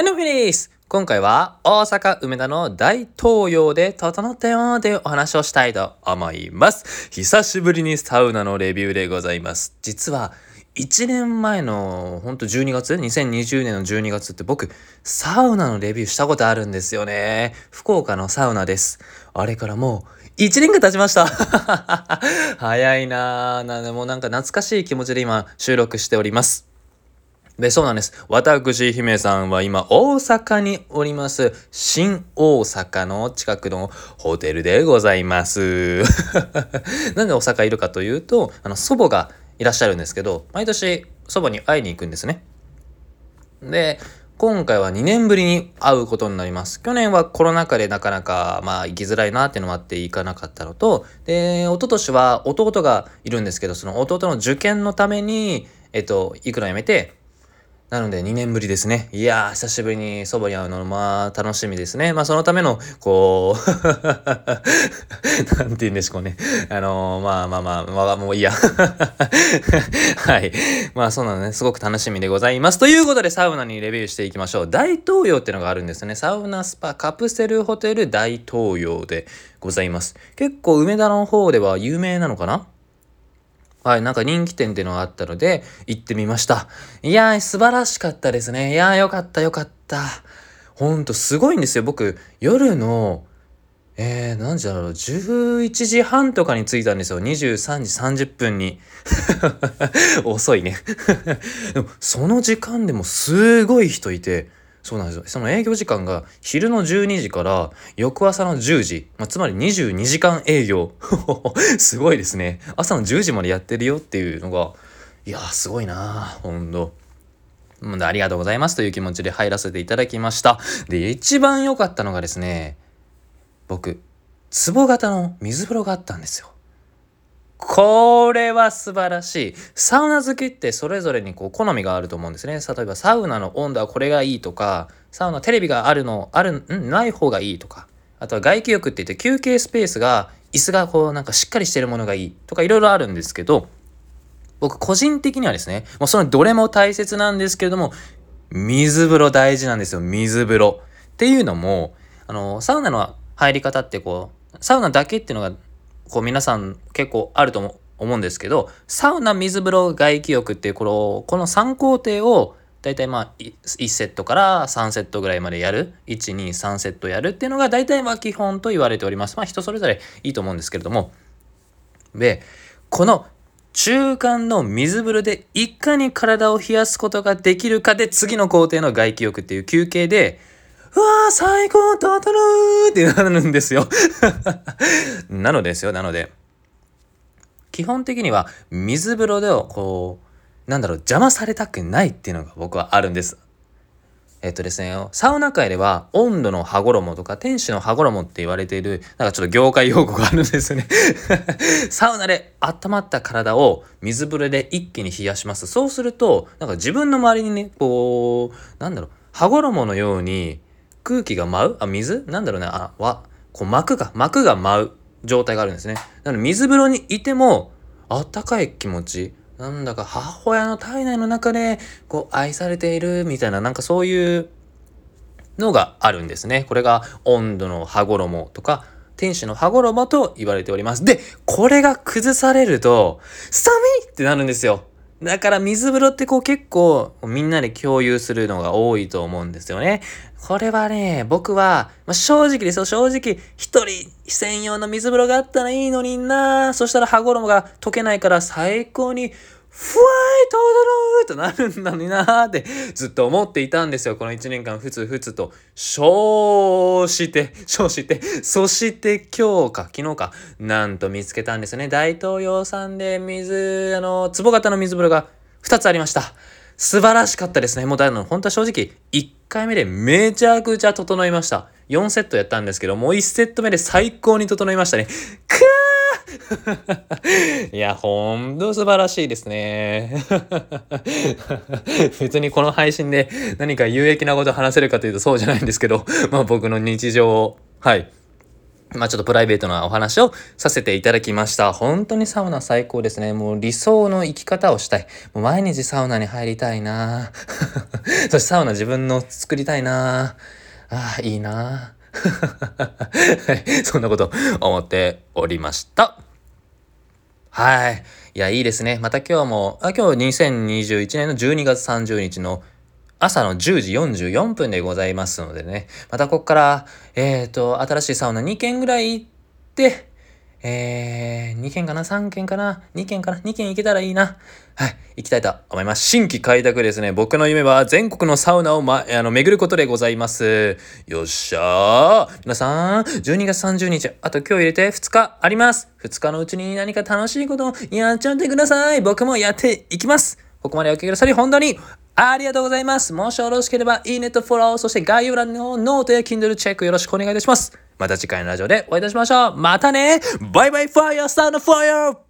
はい、どうもです。今回は大阪梅田の大東洋で整ったよというお話をしたいと思います。久しぶりにサウナのレビューでございます。実は1年前のほんと12月 ?2020 年の12月って僕サウナのレビューしたことあるんですよね。福岡のサウナです。あれからもう1年が経ちました 早いなぁ。なでもなんか懐かしい気持ちで今収録しております。で、そうなんです。私、姫さんは今、大阪におります。新大阪の近くのホテルでございます。なんで大阪いるかというと、あの、祖母がいらっしゃるんですけど、毎年祖母に会いに行くんですね。で、今回は2年ぶりに会うことになります。去年はコロナ禍でなかなか、まあ、行きづらいなっていうのもあって行かなかったのと、で、一昨年は弟がいるんですけど、その弟の受験のために、えっと、行くのやめて、なので2年ぶりですね。いやー、久しぶりに祖母に会うの、まあ楽しみですね。まあそのための、こう なんて言うんでしょうね。あのー、まあまあまあ、まあ、もういいや。はい。まあそうなのね、すごく楽しみでございます。ということでサウナにレビューしていきましょう。大東洋ってのがあるんですね。サウナスパカプセルホテル大東洋でございます。結構梅田の方では有名なのかな？はい、なんか人気店っていうのがあったので、行ってみました。いやー、素晴らしかったですね。いやー、よかったよかった。ほんと、すごいんですよ。僕、夜の、えー、何時だろう、11時半とかに着いたんですよ。23時30分に。遅いねでも、その時間でもすごい人いて、そうなんですよ。その営業時間が昼の12時から翌朝の10時、まあ、つまり22時間営業。すごいですね。朝の10時までやってるよっていうのが、いやすごいなほんと。ありがとうございますという気持ちで入らせていただきました。で、一番良かったのがですね、僕、壺型の水風呂があったんですよ。これは素晴らしい。サウナ好きってそれぞれにこう好みがあると思うんですね。例えばサウナの温度はこれがいいとか、サウナテレビがあるの、ある、ん？ない方がいいとか、あとは外気浴って言って休憩スペースが、椅子がこうなんかしっかりしてるものがいいとかいろいろあるんですけど、僕個人的にはですね、もうそのどれも大切なんですけれども、水風呂大事なんですよ、水風呂。っていうのも、あの、サウナの入り方ってこう、サウナだけっていうのがこう皆さん結構あると思うんですけど、サウナ、水風呂、外気浴っていうこの、この3工程を大体まあ1セットから3セットぐらいまでやる。1、2、3セットやるっていうのが大体まあ基本と言われております。まあ人それぞれいいと思うんですけれども。で、この中間の水風呂でいかに体を冷やすことができるかで次の工程の外気浴っていう休憩でうわー最高整うってなるんですよ なのですよ、なので。基本的には水風呂でこう、なんだろう、邪魔されたくないっていうのが僕はあるんです。えっとですね、サウナ界では温度の羽衣とか天使の羽衣って言われている、なんかちょっと業界用語があるんですよね サウナで温まった体を水風呂で一気に冷やします。そうすると、なんか自分の周りにね、こう、なんだろう、羽衣のように空気が舞う？あ、水？なんだろうね。あ、わ、こう膜が、膜が舞う状態があるんですね。なので水風呂にいても、あったかい気持ち。なんだか母親の体内の中で、こう愛されているみたいな、なんかそういうのがあるんですね。これが温度の羽衣とか、天使の羽衣と言われております。で、これが崩されると、寒いってなるんですよ。だから水風呂ってこう結構みんなで共有するのが多いと思うんですよね。これはね、僕は、まあ、正直ですよ、正直、一人専用の水風呂があったらいいのになそしたら歯衣が溶けないから最高にふわーいとどろーとなるんだになーってずっと思っていたんですよ。この1年間ふつふつと。そうして、そうして、そして今日か、昨日か、なんと見つけたんですね。大東洋さんで水、あの、壺型の水風呂が2つありました。素晴らしかったですね。もうだの、本当は正直、1回目でめちゃくちゃ整いました。4セットやったんですけど、もう1セット目で最高に整いましたね。くいや、ほんと素晴らしいですね。別にこの配信で何か有益なこと話せるかというとそうじゃないんですけど、まあ僕の日常を、はい、まあちょっとプライベートなお話をさせていただきました。本当にサウナ最高ですね。もう理想の生き方をしたい。もう毎日サウナに入りたいな そしてサウナ自分の作りたいなああ、いいな はい、そんなこと思っておりました。はい。いや、いいですね。また今日も、あ今日2021年の12月30日の朝の10時44分でございますのでね。またここから、えっ、と、新しいサウナ2軒ぐらい行って、えー、2件かな ?3 件かな ?2 件かな ?2 件行けたらいいな。はい。行きたいと思います。新規開拓ですね。僕の夢は全国のサウナを、ま、あの巡ることでございます。よっしゃー。皆さん、12月30日、あと今日入れて2日あります。2日のうちに何か楽しいことをやっちゃってください。僕もやっていきます。ここまでお聞きくださり、本当にありがとうございます。もしよろしければ、いいねとフォロー、そして概要欄のノートや Kindle チェックよろしくお願いいたします。また次回のラジオでお会いいたしましょう。またねバイバイファイヤースターのファイア